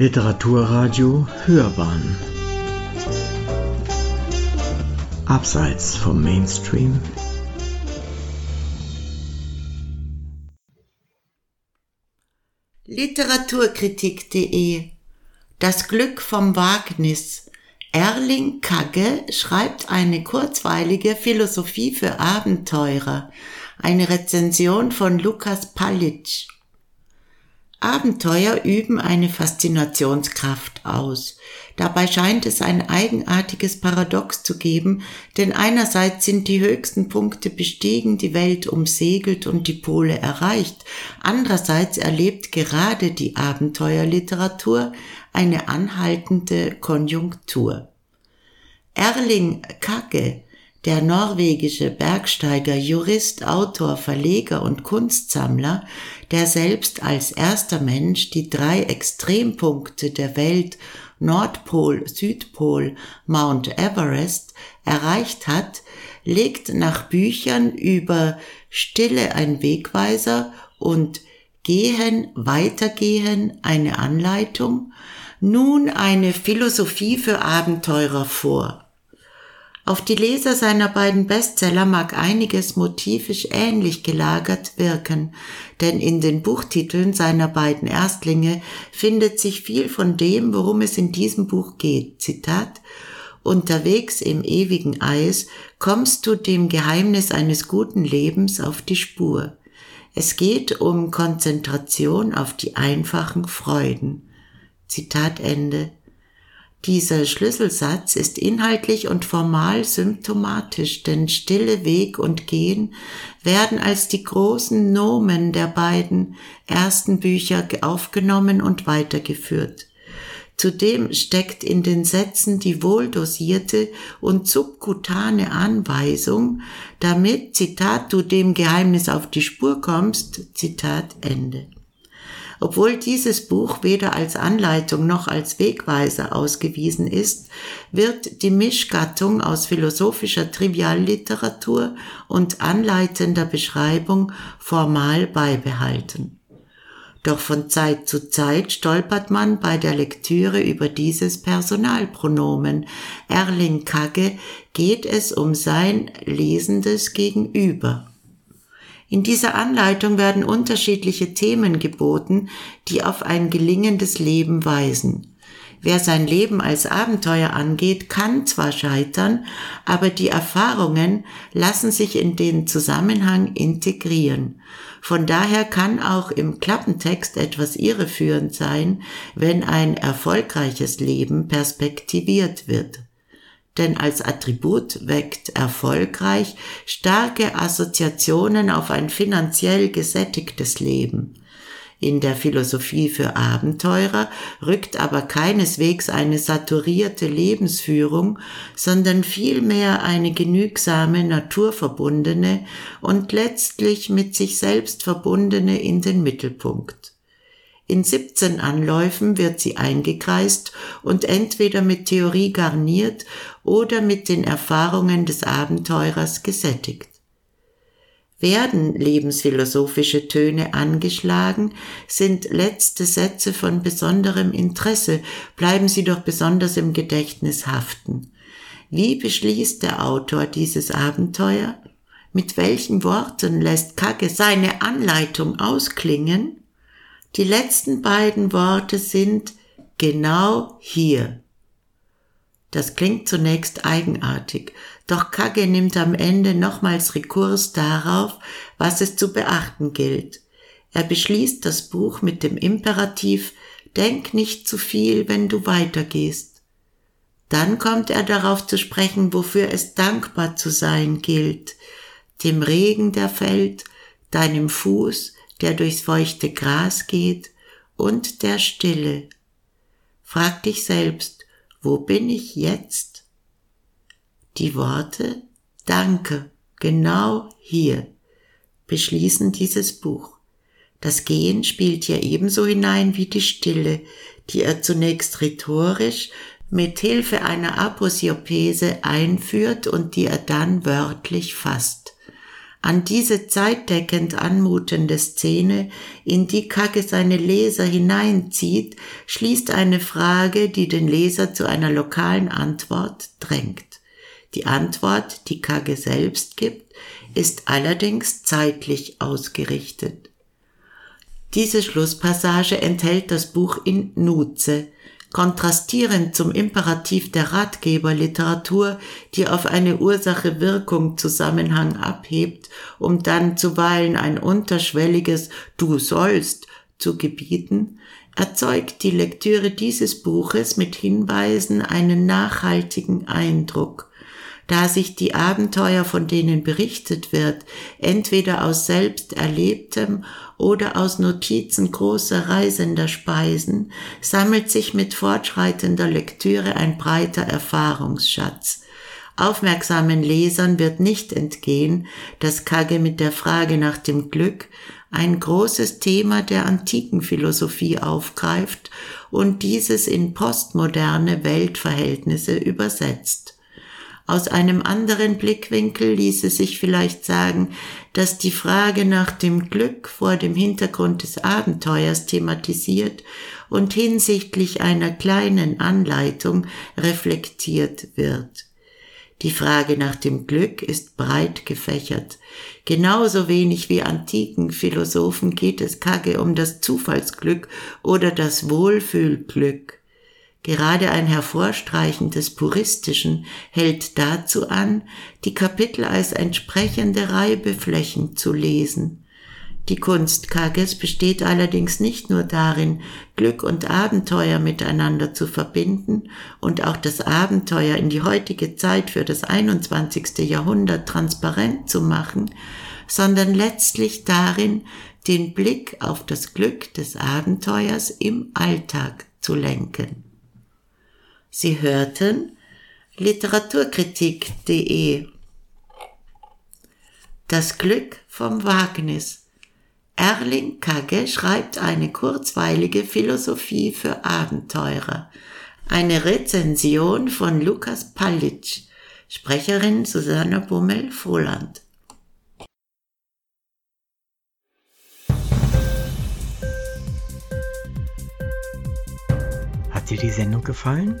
Literaturradio Hörbahn. Abseits vom Mainstream. Literaturkritik.de Das Glück vom Wagnis. Erling Kagge schreibt eine kurzweilige Philosophie für Abenteurer, eine Rezension von Lukas Palic. Abenteuer üben eine Faszinationskraft aus. Dabei scheint es ein eigenartiges Paradox zu geben, denn einerseits sind die höchsten Punkte bestiegen, die Welt umsegelt und die Pole erreicht, andererseits erlebt gerade die Abenteuerliteratur eine anhaltende Konjunktur. Erling Kagge der norwegische Bergsteiger, Jurist, Autor, Verleger und Kunstsammler, der selbst als erster Mensch die drei Extrempunkte der Welt Nordpol, Südpol, Mount Everest erreicht hat, legt nach Büchern über Stille ein Wegweiser und Gehen, Weitergehen eine Anleitung, nun eine Philosophie für Abenteurer vor. Auf die Leser seiner beiden Bestseller mag einiges motivisch ähnlich gelagert wirken, denn in den Buchtiteln seiner beiden Erstlinge findet sich viel von dem, worum es in diesem Buch geht. Zitat Unterwegs im ewigen Eis kommst du dem Geheimnis eines guten Lebens auf die Spur. Es geht um Konzentration auf die einfachen Freuden. Zitat Ende. Dieser Schlüsselsatz ist inhaltlich und formal symptomatisch, denn Stille, Weg und Gehen werden als die großen Nomen der beiden ersten Bücher aufgenommen und weitergeführt. Zudem steckt in den Sätzen die wohldosierte und subkutane Anweisung, damit, Zitat, du dem Geheimnis auf die Spur kommst, Zitat Ende. Obwohl dieses Buch weder als Anleitung noch als Wegweiser ausgewiesen ist, wird die Mischgattung aus philosophischer Trivialliteratur und anleitender Beschreibung formal beibehalten. Doch von Zeit zu Zeit stolpert man bei der Lektüre über dieses Personalpronomen. Erling Kagge geht es um sein lesendes Gegenüber. In dieser Anleitung werden unterschiedliche Themen geboten, die auf ein gelingendes Leben weisen. Wer sein Leben als Abenteuer angeht, kann zwar scheitern, aber die Erfahrungen lassen sich in den Zusammenhang integrieren. Von daher kann auch im Klappentext etwas irreführend sein, wenn ein erfolgreiches Leben perspektiviert wird denn als Attribut weckt erfolgreich starke Assoziationen auf ein finanziell gesättigtes Leben. In der Philosophie für Abenteurer rückt aber keineswegs eine saturierte Lebensführung, sondern vielmehr eine genügsame, naturverbundene und letztlich mit sich selbst verbundene in den Mittelpunkt. In 17 Anläufen wird sie eingekreist und entweder mit Theorie garniert oder mit den Erfahrungen des Abenteurers gesättigt. Werden lebensphilosophische Töne angeschlagen, sind letzte Sätze von besonderem Interesse, bleiben sie doch besonders im Gedächtnis haften. Wie beschließt der Autor dieses Abenteuer? Mit welchen Worten lässt Kacke seine Anleitung ausklingen? Die letzten beiden Worte sind genau hier. Das klingt zunächst eigenartig, doch Kage nimmt am Ende nochmals Rekurs darauf, was es zu beachten gilt. Er beschließt das Buch mit dem Imperativ Denk nicht zu viel, wenn du weitergehst. Dann kommt er darauf zu sprechen, wofür es dankbar zu sein gilt, dem Regen, der fällt, deinem Fuß, der durchs feuchte Gras geht, und der Stille. Frag dich selbst, wo bin ich jetzt? Die Worte Danke, genau hier, beschließen dieses Buch. Das Gehen spielt hier ebenso hinein wie die Stille, die er zunächst rhetorisch mit Hilfe einer Aposiopese einführt und die er dann wörtlich fasst. An diese zeitdeckend anmutende Szene, in die Kage seine Leser hineinzieht, schließt eine Frage, die den Leser zu einer lokalen Antwort drängt. Die Antwort, die Kage selbst gibt, ist allerdings zeitlich ausgerichtet. Diese Schlusspassage enthält das Buch in Nuze, kontrastierend zum Imperativ der Ratgeberliteratur, die auf eine Ursache-Wirkung-Zusammenhang abhebt, um dann zuweilen ein unterschwelliges Du sollst zu gebieten, erzeugt die Lektüre dieses Buches mit Hinweisen einen nachhaltigen Eindruck, da sich die Abenteuer, von denen berichtet wird, entweder aus selbst erlebtem oder aus Notizen großer Reisender speisen, sammelt sich mit fortschreitender Lektüre ein breiter Erfahrungsschatz. Aufmerksamen Lesern wird nicht entgehen, dass Kage mit der Frage nach dem Glück ein großes Thema der antiken Philosophie aufgreift und dieses in postmoderne Weltverhältnisse übersetzt. Aus einem anderen Blickwinkel ließe sich vielleicht sagen, dass die Frage nach dem Glück vor dem Hintergrund des Abenteuers thematisiert und hinsichtlich einer kleinen Anleitung reflektiert wird. Die Frage nach dem Glück ist breit gefächert. Genauso wenig wie antiken Philosophen geht es Kage um das Zufallsglück oder das Wohlfühlglück. Gerade ein Hervorstreichen des Puristischen hält dazu an, die Kapitel als entsprechende Reibeflächen zu lesen. Die Kunst Kages besteht allerdings nicht nur darin, Glück und Abenteuer miteinander zu verbinden und auch das Abenteuer in die heutige Zeit für das 21. Jahrhundert transparent zu machen, sondern letztlich darin, den Blick auf das Glück des Abenteuers im Alltag zu lenken. Sie hörten literaturkritik.de Das Glück vom Wagnis. Erling Kagge schreibt eine kurzweilige Philosophie für Abenteurer. Eine Rezension von Lukas Pallitsch. Sprecherin Susanne Bummel-Frohland. Hat dir die Sendung gefallen?